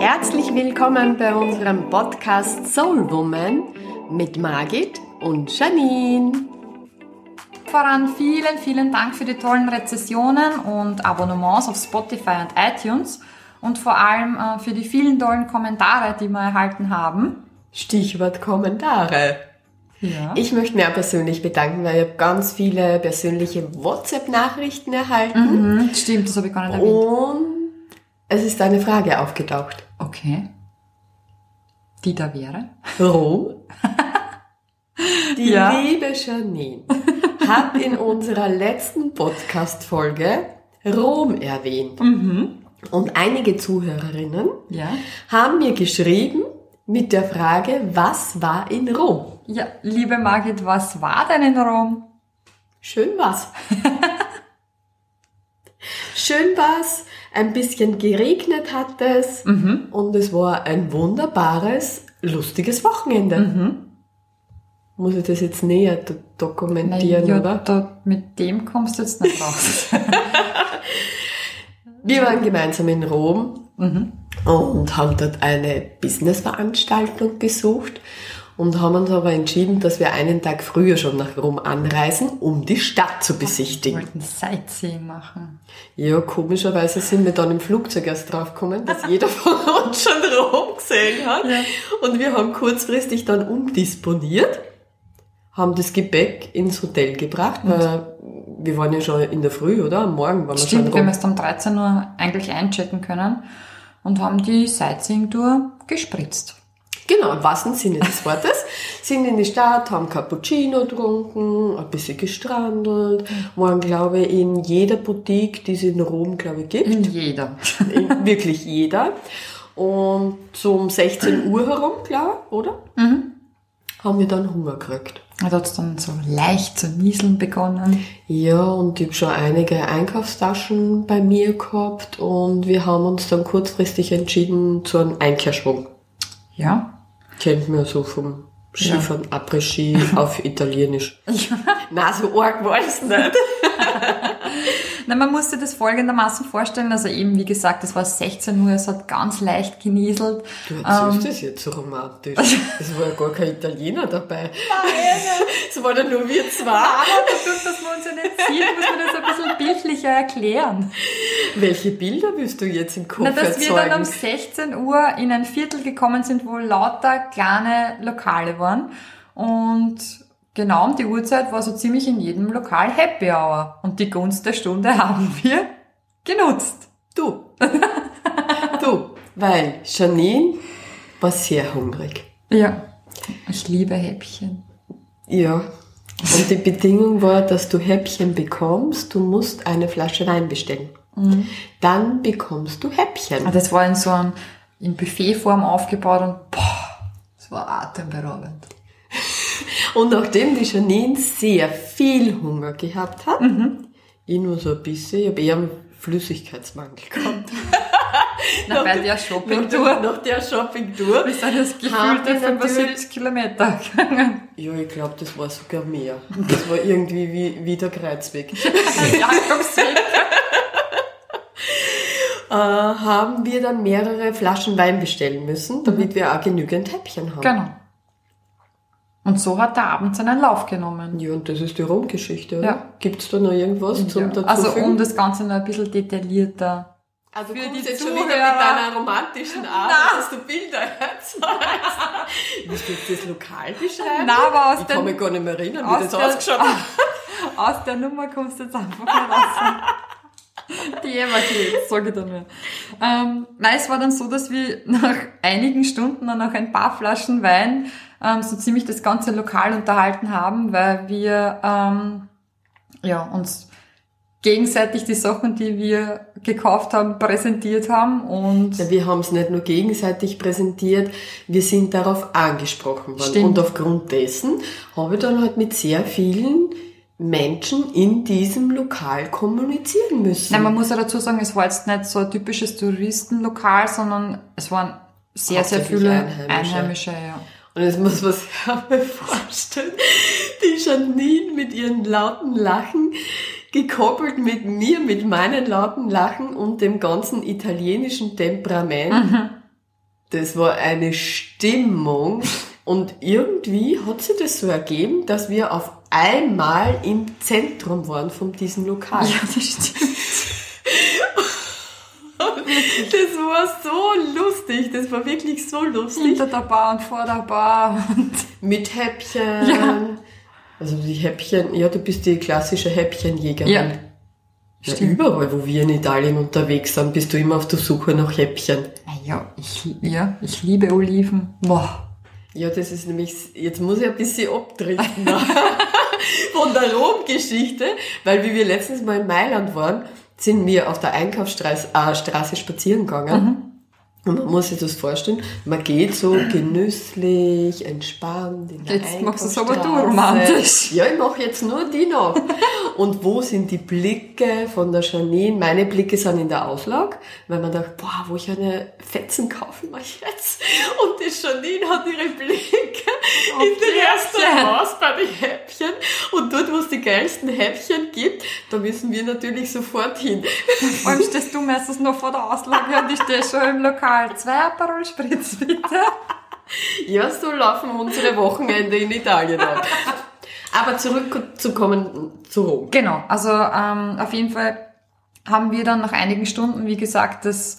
Herzlich willkommen bei unserem Podcast Soul Woman mit Margit und Janine. Voran vielen, vielen Dank für die tollen Rezessionen und Abonnements auf Spotify und iTunes und vor allem äh, für die vielen tollen Kommentare, die wir erhalten haben. Stichwort Kommentare. Ja. Ich möchte mich auch persönlich bedanken, weil ich habe ganz viele persönliche WhatsApp-Nachrichten erhalten Mhm, stimmt, das habe ich gar nicht erwähnt. und es ist eine Frage aufgetaucht. Okay. Die da wäre? Rom? Die Ja. liebe Janine hat in unserer letzten Podcast-Folge Rom erwähnt. Und einige Zuhörerinnen Ja. haben mir geschrieben mit der Frage, was war in Rom? Ja, liebe Margit, was war denn in Rom? Schön war's. Schön war's, ein bisschen geregnet hat es und es war ein wunderbares, lustiges Wochenende. Muss ich das jetzt näher do- dokumentieren, ja, oder? da, mit dem kommst du jetzt nicht raus. Wir waren gemeinsam in Rom und haben dort eine Businessveranstaltung besucht und haben uns aber entschieden, dass wir einen Tag früher schon nach Rom anreisen, um die Stadt zu Wir besichtigen. wollten Sightseeing machen. Ja, komischerweise sind wir dann im Flugzeug erst draufgekommen, dass jeder von uns schon Rom gesehen hat. Ja. Und wir haben kurzfristig dann umdisponiert, haben das Gepäck ins Hotel gebracht, weil wir waren ja schon in der Früh, oder? Am Morgen waren wir Stimmt, schon wir haben rum. erst um 13 Uhr eigentlich einchecken können und haben die Sightseeing-Tour gespritzt. Genau, im wahrsten Sinne des Wortes. Sind in die Stadt, haben Cappuccino getrunken, ein bisschen gestrandelt, waren, glaube ich, in jeder Boutique, die es in Rom, glaube ich, gibt. In jeder. In wirklich jeder. Und zum 16 Uhr herum, klar, oder? Haben wir dann Hunger gekriegt. Da hat es dann so leicht zu nieseln begonnen. Ja, und ich habe schon einige Einkaufstaschen bei mir gehabt und wir haben uns dann kurzfristig entschieden zu einem Einkehrschwung. Ja. Kennt man so vom Skifahren, Après-Ski auf Italienisch. Na, so arg war es nicht. Na, man musste das folgendermaßen vorstellen. Also eben, wie gesagt, es war 16 Uhr, es hat ganz leicht genieselt. Du erzählst das jetzt so romantisch. Es war ja gar kein Italiener dabei. Es waren ja nur wir zwei. Aber dadurch, dass wir uns ja nicht sehen, muss man das ein bisschen bildlicher erklären. Welche Bilder willst du jetzt im Kopf Na, dass wir dann um erzeugen? 16 Uhr in ein Viertel gekommen sind, wo lauter kleine Lokale waren. Und genau um die Uhrzeit war so ziemlich in jedem Lokal Happy Hour. Und die Gunst der Stunde haben wir genutzt. Du. Du. Weil Janine war sehr hungrig. Ja. Ich liebe Häppchen. Ja. Und die Bedingung war, dass du Häppchen bekommst, du musst eine Flasche Wein bestellen. Dann bekommst du Häppchen. Und das war in so einem, in Buffetform aufgebaut und boah, das war atemberaubend. Und nachdem die Janine sehr viel Hunger gehabt hat, ich nur so ein bisschen, ich habe eher einen Flüssigkeitsmangel gehabt. Na, bei der nach, Shoppingtour nach der Shoppingtour. ist das Haben wir gefühlte 75 Kilometer gegangen. Ja, ich glaube, das war sogar mehr. Das war irgendwie wie, wie der Kreuzweg. Jakobsweg. äh, haben wir dann mehrere Flaschen Wein bestellen müssen, damit wir auch genügend Häppchen haben. Genau. Und so hat der Abend seinen Lauf genommen. Ja, und das ist die Romgeschichte, oder? Ja. Gibt's da noch irgendwas zum Ja. dazu Also um das Ganze noch ein bisschen detaillierter. also für kommst die jetzt schon wieder mit Zuhörer. deiner romantischen Art, dass du Bilder erzeugst. Willst du jetzt das Lokal beschreiben? Na, aber aus ich kann der- mich gar nicht mehr erinnern, aus wie das der- ausgeschaut hat. Aus der Nummer kommst du jetzt einfach nicht raus. Die Eva geht, sage ich dann nur. Ähm, nein, es war dann so, dass wir nach einigen Stunden und nach ein paar Flaschen Wein ähm, so ziemlich das ganze Lokal unterhalten haben, weil wir ähm, ja, uns gegenseitig die Sachen, die wir gekauft haben, präsentiert haben und Ja, Wir haben es nicht nur gegenseitig präsentiert, wir sind darauf angesprochen worden. Stimmt. Und aufgrund dessen habe ich dann halt mit sehr vielen Menschen in diesem Lokal kommunizieren müssen. Nein, man muss ja dazu sagen, es war jetzt nicht so ein typisches Touristenlokal, sondern es waren sehr, sehr viele Einheimische. Einheimische, ja. Und jetzt muss man sich auch mal vorstellen, die Janine mit ihren lauten Lachen, gekoppelt mit mir, mit meinen lauten Lachen und dem ganzen italienischen Temperament. Das war eine Stimmung und irgendwie hat sich das so ergeben, dass wir auf einmal im Zentrum waren von diesem Lokal. Ja, das stimmt. Das war so lustig, das war wirklich so lustig. Hinter der Bar und vor der Bar. Und Mit Häppchen. Ja. Also die Häppchen, ja, du bist die klassische Häppchenjägerin. Ja. Ja, überall, wo wir in Italien unterwegs sind, bist du immer auf der Suche nach Häppchen. ja, ich, ja, ich liebe Oliven. Boah. Ja, das ist nämlich, jetzt muss ich ein bisschen abdriften von der Rom-Geschichte, weil wie wir letztens mal in Mailand waren, sind wir auf der Einkaufsstraße äh, spazieren gegangen. Und man muss sich das vorstellen, man geht so genüsslich, entspannt in der Jetzt machst du es aber du romantisch. Ja, ich mache jetzt nur die noch. Und wo sind die Blicke von der Janine? Meine Blicke sind in der Auslage, weil man dachte, boah, wo ich eine Fetzen kaufe mache ich jetzt. Und die Janine hat ihre Blicke in den die ersten. Haus bei den Häppchen. Und dort, wo es die geilsten Häppchen gibt, da müssen wir natürlich sofort hin. Vor allem stehst du meistens noch vor der Auslage und ich stehe schon im Lokal. Zwei Aperol Spritz, bitte. Ja, so laufen unsere Wochenende in Italien ab. Aber zurückzukommen zu Rom. Genau, also ähm, auf jeden Fall haben wir dann nach einigen Stunden, wie gesagt, das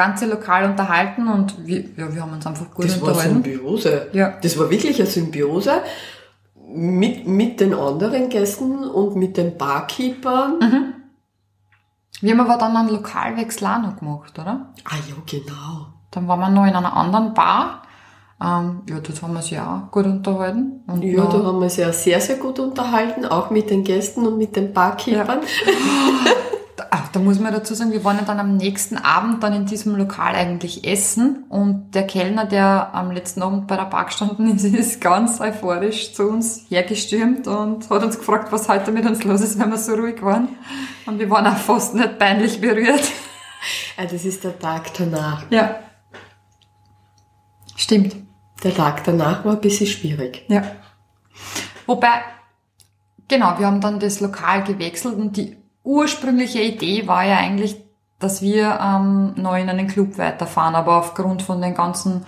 ganze Lokal unterhalten und wir, ja, wir haben uns einfach gut Das war unterhalten. Symbiose. Ja. Das war wirklich eine Symbiose mit, mit den anderen Gästen und mit den Barkeepern. Mhm. Wir haben aber dann einen Lokalwechsel auch noch gemacht, oder? Ah ja, genau. Dann waren wir noch in einer anderen Bar. Ähm, ja, dort haben wir sich auch gut unterhalten. Und Ja, da haben wir uns ja sehr, sehr gut unterhalten, auch mit den Gästen und mit den Barkeepern. Da, ah, da muss man dazu sagen, wir waren ja dann am nächsten Abend dann in diesem Lokal eigentlich essen und der Kellner, der am letzten Abend bei der Bar gestanden ist, ist ganz euphorisch zu uns hergestürmt und hat uns gefragt, was heute mit uns los ist, wenn wir so ruhig waren. Und wir waren auch fast nicht peinlich berührt. Ah, das ist der Tag danach. Ja. Stimmt. Der Tag danach war ein bisschen schwierig. Ja. Wobei, genau, wir haben dann das Lokal gewechselt und die ursprüngliche Idee war ja eigentlich, dass wir ähm, noch in einen Club weiterfahren, aber aufgrund von den ganzen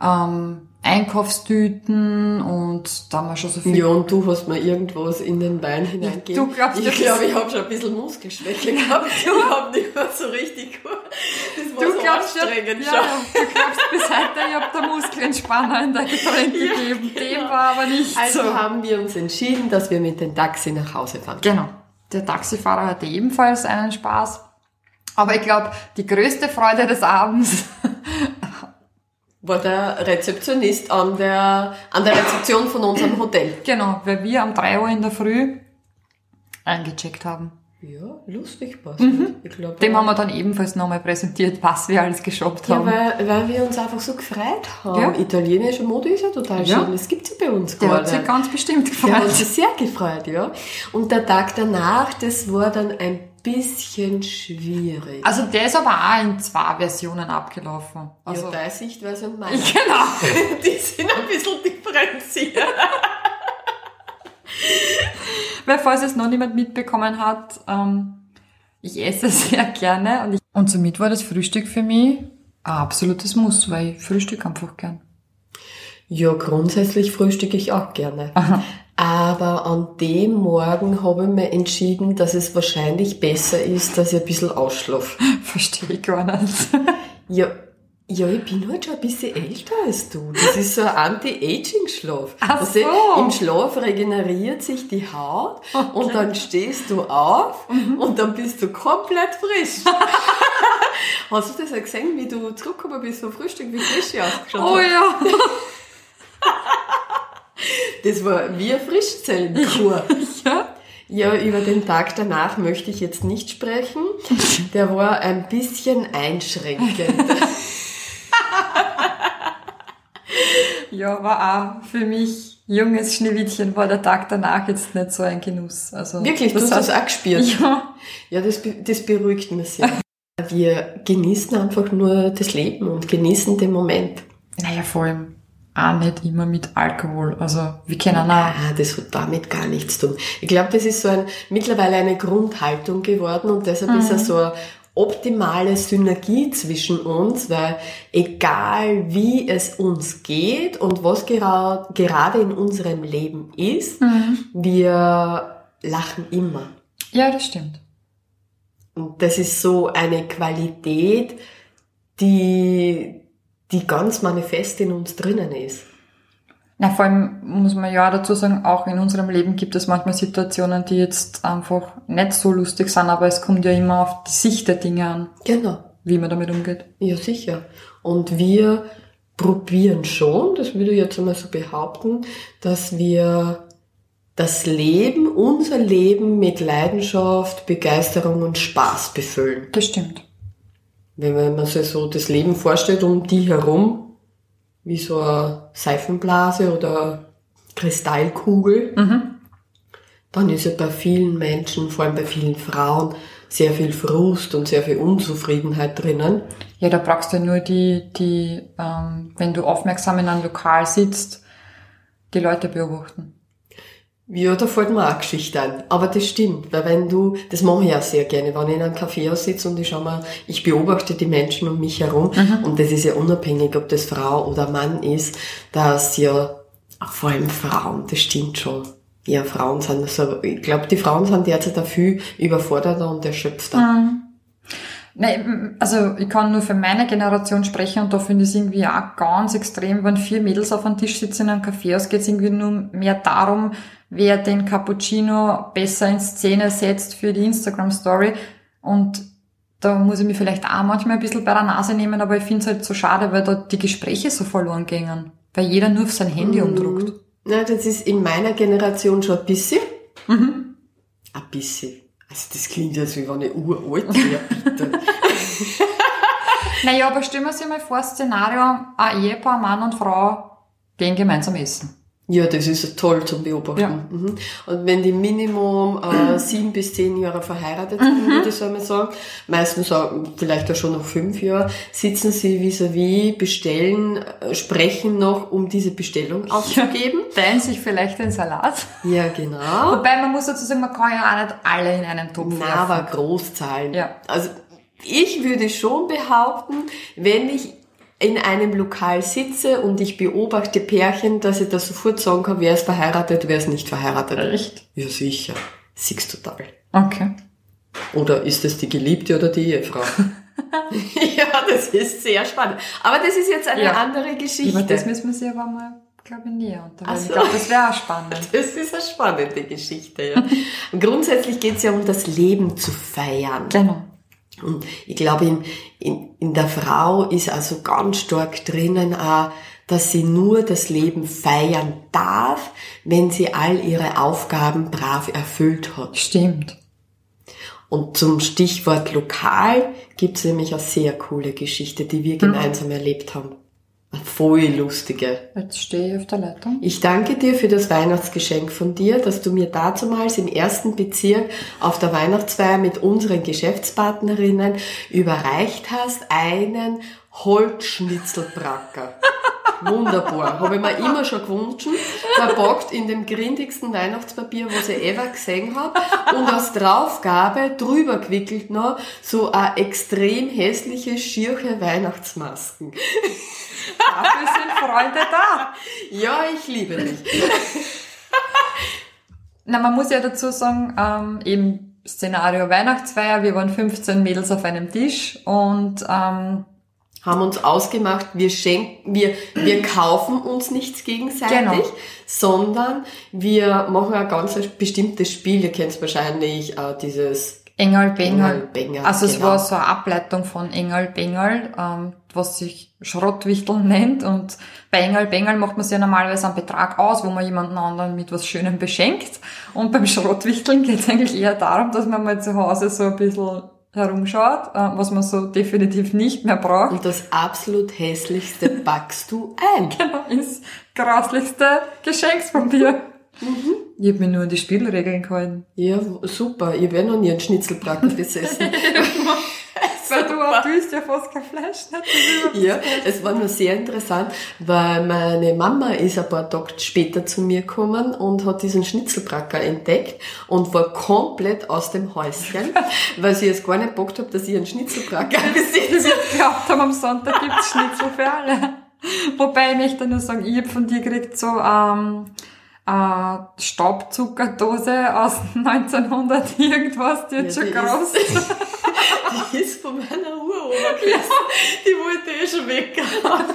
ähm, Einkaufstüten und da haben wir schon so viel. Ja, und du hast mir irgendwas in den Wein hineingegeben. du glaubst, ich glaube, ich habe schon ein bisschen Muskelschwäche gehabt. Ich habe nicht mehr so richtig gut. Das war Du so glaubst, ja, anstrengend ja, schon. du glaubst bis heute, ich habe der Muskelentspanner in der Getränk gegeben. Dem war aber nicht Also so. haben wir uns entschieden, dass wir mit dem Taxi nach Hause fahren. Genau. Der Taxifahrer hatte ebenfalls einen Spaß. Aber ich glaube, die größte Freude des Abends War der Rezeptionist an der, an der Rezeption von unserem Hotel. Genau, weil wir um 3 Uhr in der Früh eingecheckt haben. Ja, lustig passt. Ich glaube, Mhm. Dem haben wir dann ebenfalls nochmal präsentiert, was wir alles geshoppt ja, haben. weil, weil wir uns einfach so gefreut haben. Ja. Italienische Mode ist ja total Ja. schön. Das gibt's ja bei uns Der gar hat sich nicht. ganz bestimmt Der hat gefreut. sich sehr gefreut, ja. Und der Tag danach, das war dann ein bisschen schwierig. Also der ist aber auch in zwei Versionen abgelaufen. Also, ja, deine Sichtweise und meine. genau. Die sind ein bisschen differenziert. Weil falls es noch niemand mitbekommen hat, ähm, ich esse sehr gerne und, ich, und somit war das Frühstück für mich ein absolutes Muss, weil ich frühstück einfach gern. Ja, grundsätzlich frühstücke ich auch gerne. Aber an dem Morgen habe ich mir entschieden, dass es wahrscheinlich besser ist, dass ich ein bisschen ausschlafe. Verstehe ich gar nicht. Ja, ja, ich bin halt schon ein bisschen älter als du. Das ist so ein Anti-Aging-Schlaf. Du, so. Im Schlaf regeneriert sich die Haut und dann stehst du auf Mhm. und dann bist du komplett frisch. Hast du das auch gesehen, wie du zurückgekommen bist vom Frühstück, wie frisch ich ausgeschaut Oh ja. Das war wie eine Frischzellenkur. ja. Ja, über den Tag danach möchte ich jetzt nicht sprechen. Der war ein bisschen einschränkend. Ja, war auch für mich junges Schneewittchen war der Tag danach jetzt nicht so ein Genuss. Also Wirklich, du hast das auch gespürt. Ja. Ja, das, das beruhigt mich sehr. Wir genießen einfach nur das Leben und genießen den Moment. Naja, vor allem auch nicht immer mit Alkohol. Also wir kennen auch. Ah, das hat damit gar nichts zu tun. Ich glaube, das ist so ein, mittlerweile eine Grundhaltung geworden und deshalb ist er so ein optimale Synergie zwischen uns, weil egal wie es uns geht und was gera gerade in unserem Leben ist, mhm. wir lachen immer. Ja, das stimmt. Und das ist so eine Qualität, die, die ganz manifest in uns drinnen ist. Na, vor allem muss man ja dazu sagen, auch in unserem Leben gibt es manchmal Situationen, die jetzt einfach nicht so lustig sind, aber es kommt ja immer auf die Sicht der Dinge an. Genau. Wie man damit umgeht. Ja, sicher. Und wir probieren schon, das würde ich jetzt einmal so behaupten, dass wir das Leben, unser Leben mit Leidenschaft, Begeisterung und Spaß befüllen. Das stimmt. Wenn man sich so das Leben vorstellt um die herum, wie so eine Seifenblase oder Kristallkugel, mhm. dann ist ja bei vielen Menschen, vor allem bei vielen Frauen, sehr viel Frust und sehr viel Unzufriedenheit drinnen. Ja, da brauchst du nur die, die, ähm, wenn du aufmerksam in einem Lokal sitzt, die Leute beobachten. Ja, da fällt mir auch Geschichte ein. Aber das stimmt, weil wenn du, das mache ich auch sehr gerne, wenn ich in einem Café sitze und ich schau mal, ich beobachte die Menschen um mich herum mhm. und das ist ja unabhängig, ob das Frau oder Mann ist, dass ja, vor allem Frauen, das stimmt schon. Ja, Frauen sind so, ich glaube, die Frauen sind derzeit dafür überforderter und erschöpfter. Mhm. Nein, also ich kann nur für meine Generation sprechen und da finde ich es irgendwie auch ganz extrem, wenn vier Mädels auf einem Tisch sitzen in einem Café, es geht irgendwie nur mehr darum, wer den Cappuccino besser in Szene setzt für die Instagram-Story. Und da muss ich mich vielleicht auch manchmal ein bisschen bei der Nase nehmen, aber ich finde es halt so schade, weil da die Gespräche so verloren gingen. Weil jeder nur auf sein Handy mhm. umdruckt. Na, das ist in meiner Generation schon ein bisschen. Mhm. Ein bisschen. Also das klingt jetzt wie wenn ich uralt wäre, bitte. naja, aber stellen wir sich mal vor, Szenario, ein Ehepaar, Mann und Frau gehen gemeinsam essen. Ja, das ist toll zum Beobachten. Ja. Mhm. Und wenn die Minimum äh, sieben bis zehn Jahre verheiratet sind, mhm. würde ich so mal sagen, meistens auch, vielleicht auch schon noch fünf Jahre, sitzen sie vis-à-vis, -vis, bestellen, äh, sprechen noch, um diese Bestellung aufzugeben. Ja, teilen sich vielleicht den Salat. Ja, genau. Wobei man muss dazu sagen, man kann ja auch nicht alle in einen Topf werfen. Na, aber Großzahlen. Ja. Also ich würde schon behaupten, wenn ich in einem Lokal sitze und ich beobachte Pärchen, dass ich da sofort sagen kann, wer ist verheiratet, wer ist nicht verheiratet. Echt? Ja, sicher. Siehst total. Okay. Oder ist es die Geliebte oder die Ehefrau? ja, das ist sehr spannend. Aber das ist jetzt eine ja. andere Geschichte. Über das müssen wir sie aber mal, glaube ich, näher unterhalten. So. Ich glaube, das wäre auch spannend. Das ist eine spannende Geschichte, ja. Und grundsätzlich geht es ja um das Leben zu feiern. Genau. Und ich glaube, in, in, in der Frau ist also ganz stark drinnen auch, dass sie nur das Leben feiern darf, wenn sie all ihre Aufgaben brav erfüllt hat. Stimmt. Und zum Stichwort lokal gibt's nämlich eine sehr coole Geschichte, die wir mhm. gemeinsam erlebt haben. Voll lustige. Jetzt stehe ich auf der Leitung. Ich danke dir für das Weihnachtsgeschenk von dir, dass du mir dazumals im ersten Bezirk auf der Weihnachtsfeier mit unseren Geschäftspartnerinnen überreicht hast, einen Holzschnitzelbracker. Wunderbar. Habe ich mir immer schon gewünscht. Verpackt in dem grindigsten Weihnachtspapier, was ich ever gesehen habe. Und als Draufgabe drüber gewickelt noch so eine extrem hässliche, schierche Weihnachtsmasken. Dafür sind Freunde da. Ja, ich liebe dich. Na, man muss ja dazu sagen, ähm, eben Szenario Weihnachtsfeier, wir waren 15 Mädels auf einem Tisch und ähm, haben uns ausgemacht, wir schenken, wir, wir kaufen uns nichts gegenseitig, genau. sondern wir machen ein ganz bestimmtes Spiel. Ihr kennt wahrscheinlich äh, dieses Engel Bengel. Bengel also es genau. war so eine Ableitung von Engel Bengel, ähm, was sich Schrottwichtel nennt. Und bei Engel Bengel macht man sich ja normalerweise einen Betrag aus, wo man jemanden anderen mit was Schönem beschenkt. Und beim Schrottwichteln geht es eigentlich eher darum, dass man mal zu Hause so ein bisschen herumschaut, äh, was man so definitiv nicht mehr braucht. Und das absolut hässlichste packst du ein. Genau, ins grauslichste Geschenkspapier. Mhm. Ich habe mir nur an die Spielregeln gehalten. Ja, super. Ich werde noch nie einen Schnitzelbraten besessen. Weil du abüßt ja fast kein Fleisch nicht. Ja, es war nur sehr interessant, weil meine Mama ist ein paar Tage später zu mir gekommen und hat diesen Schnitzelbracker entdeckt und war komplett aus dem Häuschen, weil sie jetzt gar nicht bockt hat, dass ich einen Schnitzelbracker besitze. Wir geglaubt haben, am Sonntag gibt's Schnitzel für alle. Wobei ich möchte nur sagen, ich hab von dir gekriegt so ähm, äh, Staubzuckerdose aus 1900 irgendwas, die jetzt Ja, schon groß ist- Die ist von meiner Uroma gewesen. Die wollte ich schon weg haben.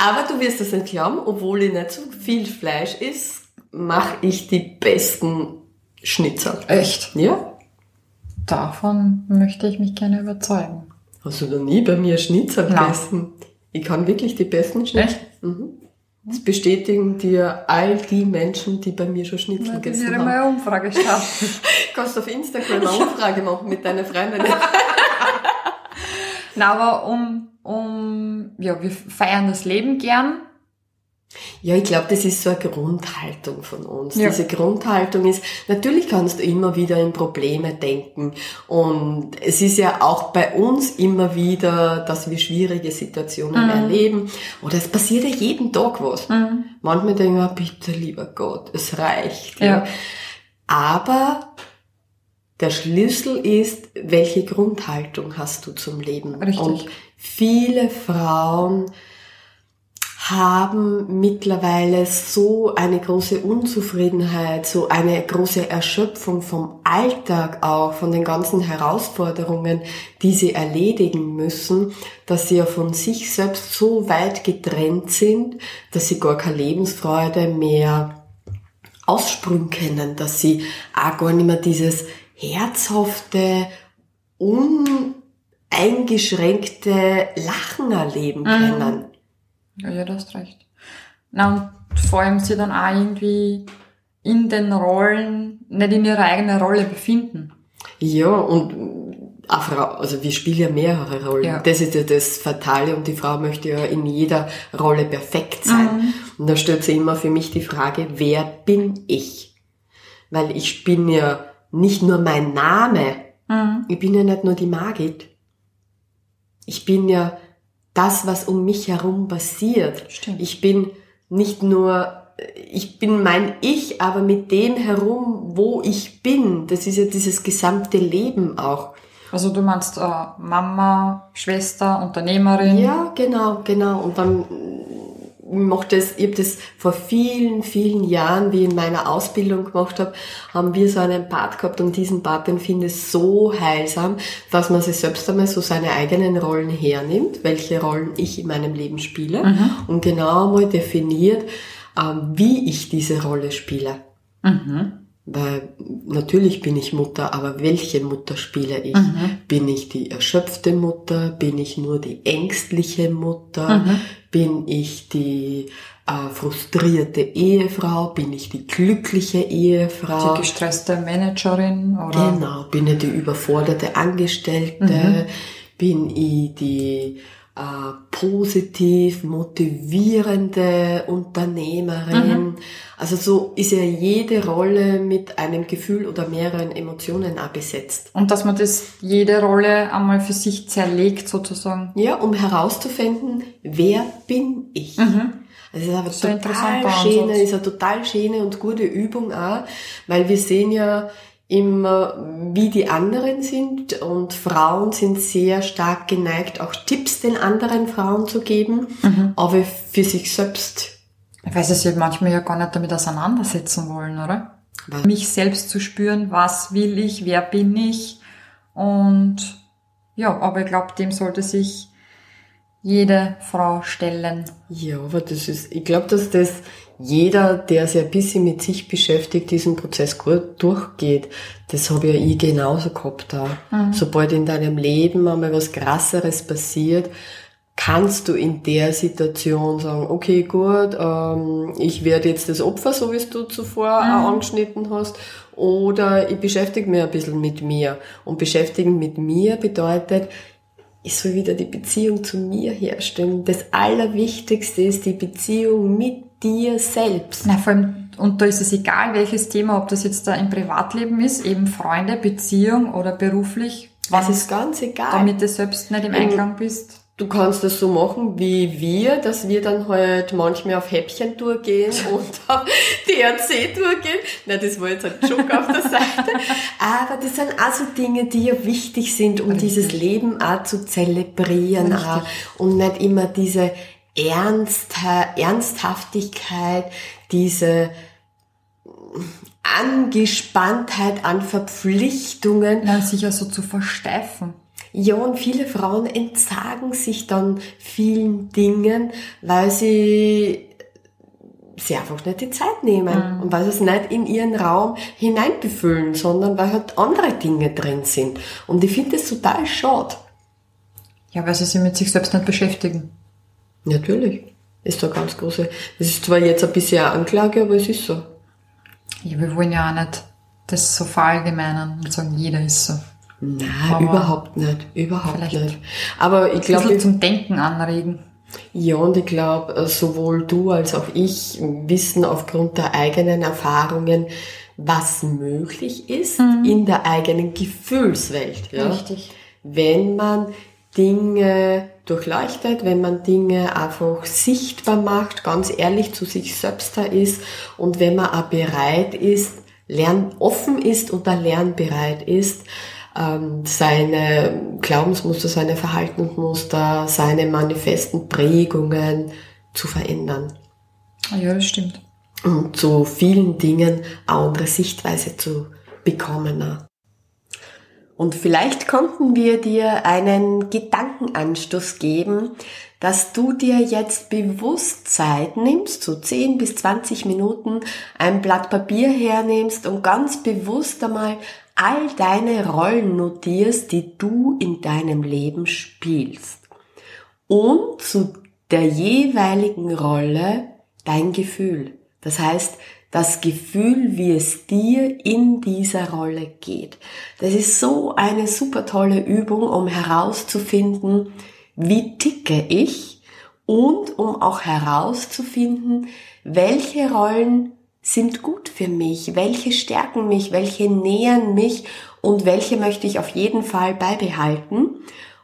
Aber du wirst das nicht glauben, obwohl ich nicht so viel Fleisch isst, mache ich die besten Schnitzel. Echt? Ja? Davon möchte ich mich gerne überzeugen. Hast du noch nie bei mir Schnitzel gegessen? Ich kann wirklich die besten Schnitzel. Mhm. Das bestätigen dir all die Menschen, die bei mir schon Schnitzel Ich gegessen haben. mal eine Umfrage starten. Du kannst auf Instagram eine Umfrage machen mit deiner Freundin. Na, aber um, um, ja, wir feiern das Leben gern. Ja, ich glaube, das ist so eine Grundhaltung von uns. Ja. Diese Grundhaltung ist, natürlich kannst du immer wieder in Probleme denken. Und es ist ja auch bei uns immer wieder, dass wir schwierige Situationen Mhm. erleben. Oder es passiert ja jeden Tag was. Manchmal denken wir, bitte, lieber Gott, es reicht. Ja. Aber der Schlüssel ist, welche Grundhaltung hast du zum Leben? Richtig. Und viele Frauen haben mittlerweile so eine große Unzufriedenheit, so eine große Erschöpfung vom Alltag auch, von den ganzen Herausforderungen, die sie erledigen müssen, dass sie ja von sich selbst so weit getrennt sind, dass sie gar keine Lebensfreude mehr aussprühen können, dass sie auch gar nicht mehr dieses herzhafte, uneingeschränkte Lachen erleben können. Ja, ja, du hast recht. Na, und vor allem sie dann auch irgendwie in den Rollen, nicht in ihrer eigenen Rolle befinden. Ja, und eine Frau, also wir spielen ja mehrere Rollen. Ja. Das ist ja das Fatale und die Frau möchte ja in jeder Rolle perfekt sein. Und da stellt sich immer für mich die Frage, wer bin ich? Weil ich bin ja nicht nur mein Name, ich bin ja nicht nur die Margit. Ich bin ja das, was um mich herum passiert. Stimmt. Ich bin nicht nur, ich bin mein Ich, aber mit dem herum, wo ich bin. Das ist ja dieses gesamte Leben auch. Also du meinst äh, Mama, Schwester, Unternehmerin. Ja, genau, genau. Und dann macht das, ich habe das vor vielen, vielen Jahren, wie ich in meiner Ausbildung gemacht habe, haben wir so einen Part gehabt und diesen Part, den finde ich so heilsam, dass man sich selbst einmal so seine eigenen Rollen hernimmt, welche Rollen ich in meinem Leben spiele und genau einmal definiert, ähm, wie ich diese Rolle spiele. Weil natürlich bin ich Mutter, aber welche Mutter spiele ich? Bin ich die erschöpfte Mutter? Bin ich nur die ängstliche Mutter? Bin ich die äh, frustrierte Ehefrau? Bin ich die glückliche Ehefrau? Die gestresste Managerin oder Genau, bin ich die überforderte Angestellte, bin ich die äh, positiv motivierende Unternehmerin. Also so ist ja jede Rolle mit einem Gefühl oder mehreren Emotionen auch besetzt. und dass man das jede Rolle einmal für sich zerlegt sozusagen. Ja, um herauszufinden, wer bin ich? Das ist aber Sehr total schöne, ist eine total schöne und gute Übung auch, weil wir sehen ja immer, wie die anderen sind und Frauen sind sehr stark geneigt, auch Tipps den anderen Frauen zu geben, Mhm. aber für sich selbst. Weil sie sich manchmal ja gar nicht damit auseinandersetzen wollen, oder? Weil- Mich selbst zu spüren, was will ich, wer bin ich und ja, aber ich glaube, dem sollte sich jede Frau stellen. Ja, aber das ist, ich glaube, dass das jeder, der sich ein bisschen mit sich beschäftigt, diesen Prozess gut durchgeht. Das habe ja ich genauso gehabt da. Sobald in deinem Leben einmal was krasseres passiert, kannst du in der Situation sagen, okay, gut, ähm, ich werde jetzt das Opfer, so wie es du zuvor auch angeschnitten hast, oder ich beschäftige mich ein bisschen mit mir. Und beschäftigen mit mir bedeutet, ich soll wieder die Beziehung zu mir herstellen. Das Allerwichtigste ist die Beziehung mit dir selbst. Na, vor allem, und da ist es egal, welches Thema, ob das jetzt da im Privatleben ist, eben Freunde, Beziehung oder beruflich. Das ist ganz egal. Damit du selbst nicht im Einklang bist. Du kannst das so machen wie wir, dass wir dann halt manchmal auf Häppchentour gehen und auf DRC-Tour gehen. Na, das war jetzt ein Joke auf der Seite. Aber das sind auch so Dinge, die ja wichtig sind, um Richtig. dieses Leben auch zu zelebrieren auch. und nicht immer diese Ernst, Ernsthaftigkeit, diese Angespanntheit an Verpflichtungen. Ja, sich ja so zu versteifen. Ja, und viele Frauen entsagen sich dann vielen Dingen, weil sie sie einfach nicht die Zeit nehmen mhm. und weil sie es nicht in ihren Raum hineinbefüllen, sondern weil halt andere Dinge drin sind. Und ich finde das total schade. Ja, weil sie sich mit sich selbst nicht beschäftigen. Natürlich. Ist da ganz große. Das ist zwar jetzt ein bisschen eine Anklage, aber es ist so. Ja, wir wollen ja auch nicht das so verallgemeinern und sagen, jeder ist so. Nein, aber überhaupt nicht. Überhaupt nicht. Aber ich glaube. zum Denken anregen. Ja, und ich glaube, äh, sowohl du als auch ich wissen aufgrund der eigenen Erfahrungen, was möglich ist mhm. in der eigenen Gefühlswelt. Ja? Richtig. Wenn man Dinge durchleuchtet, wenn man Dinge einfach sichtbar macht, ganz ehrlich zu sich selbst da ist und wenn man auch bereit ist, lern offen ist und da lernbereit ist, seine Glaubensmuster, seine Verhaltensmuster, seine manifesten Prägungen zu verändern. Ja, das stimmt. Und zu vielen Dingen eine andere Sichtweise zu bekommen. Und vielleicht konnten wir dir einen Gedankenanstoß geben, dass du dir jetzt bewusst Zeit nimmst, so 10 bis 20 Minuten, ein Blatt Papier hernimmst und ganz bewusst einmal all deine Rollen notierst, die du in deinem Leben spielst. Und zu der jeweiligen Rolle dein Gefühl. Das heißt, das Gefühl, wie es dir in dieser Rolle geht. Das ist so eine super tolle Übung, um herauszufinden, wie ticke ich und um auch herauszufinden, welche Rollen sind gut für mich, welche stärken mich, welche nähern mich und welche möchte ich auf jeden Fall beibehalten.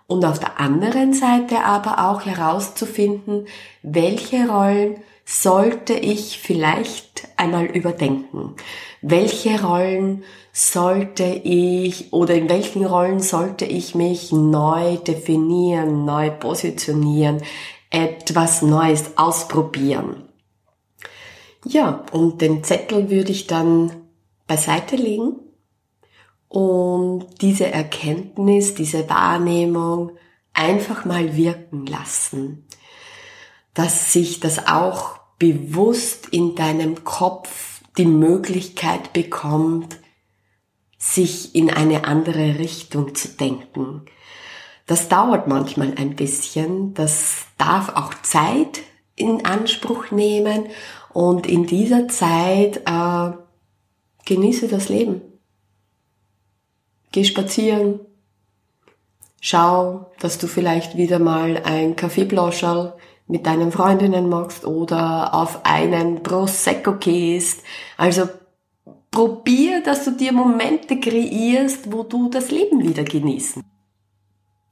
Und auf der anderen Seite aber auch herauszufinden, welche Rollen sollte ich vielleicht einmal überdenken? Welche Rollen sollte ich oder in welchen Rollen sollte ich mich neu definieren, neu positionieren, etwas Neues ausprobieren? Ja, und den Zettel würde ich dann beiseite legen. Und diese Erkenntnis, diese Wahrnehmung einfach mal wirken lassen dass sich das auch bewusst in deinem Kopf die Möglichkeit bekommt, sich in eine andere Richtung zu denken. Das dauert manchmal ein bisschen, das darf auch Zeit in Anspruch nehmen und in dieser Zeit äh, genieße das Leben. Geh spazieren, schau, dass du vielleicht wieder mal ein Kaffeebloscherl mit deinen Freundinnen machst oder auf einen Prosecco gehst. Also probier, dass du dir Momente kreierst, wo du das Leben wieder genießen.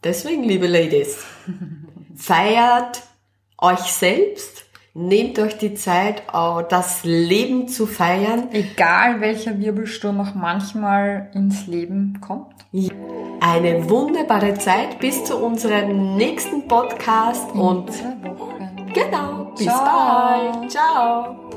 Deswegen, liebe Ladies, feiert euch selbst, nehmt euch die Zeit, das Leben zu feiern. Egal welcher Wirbelsturm auch manchmal ins Leben kommt. Eine wunderbare Zeit bis zu unserem nächsten Podcast In und zwei Wochen. Genau. Bis Ciao. bald. Ciao.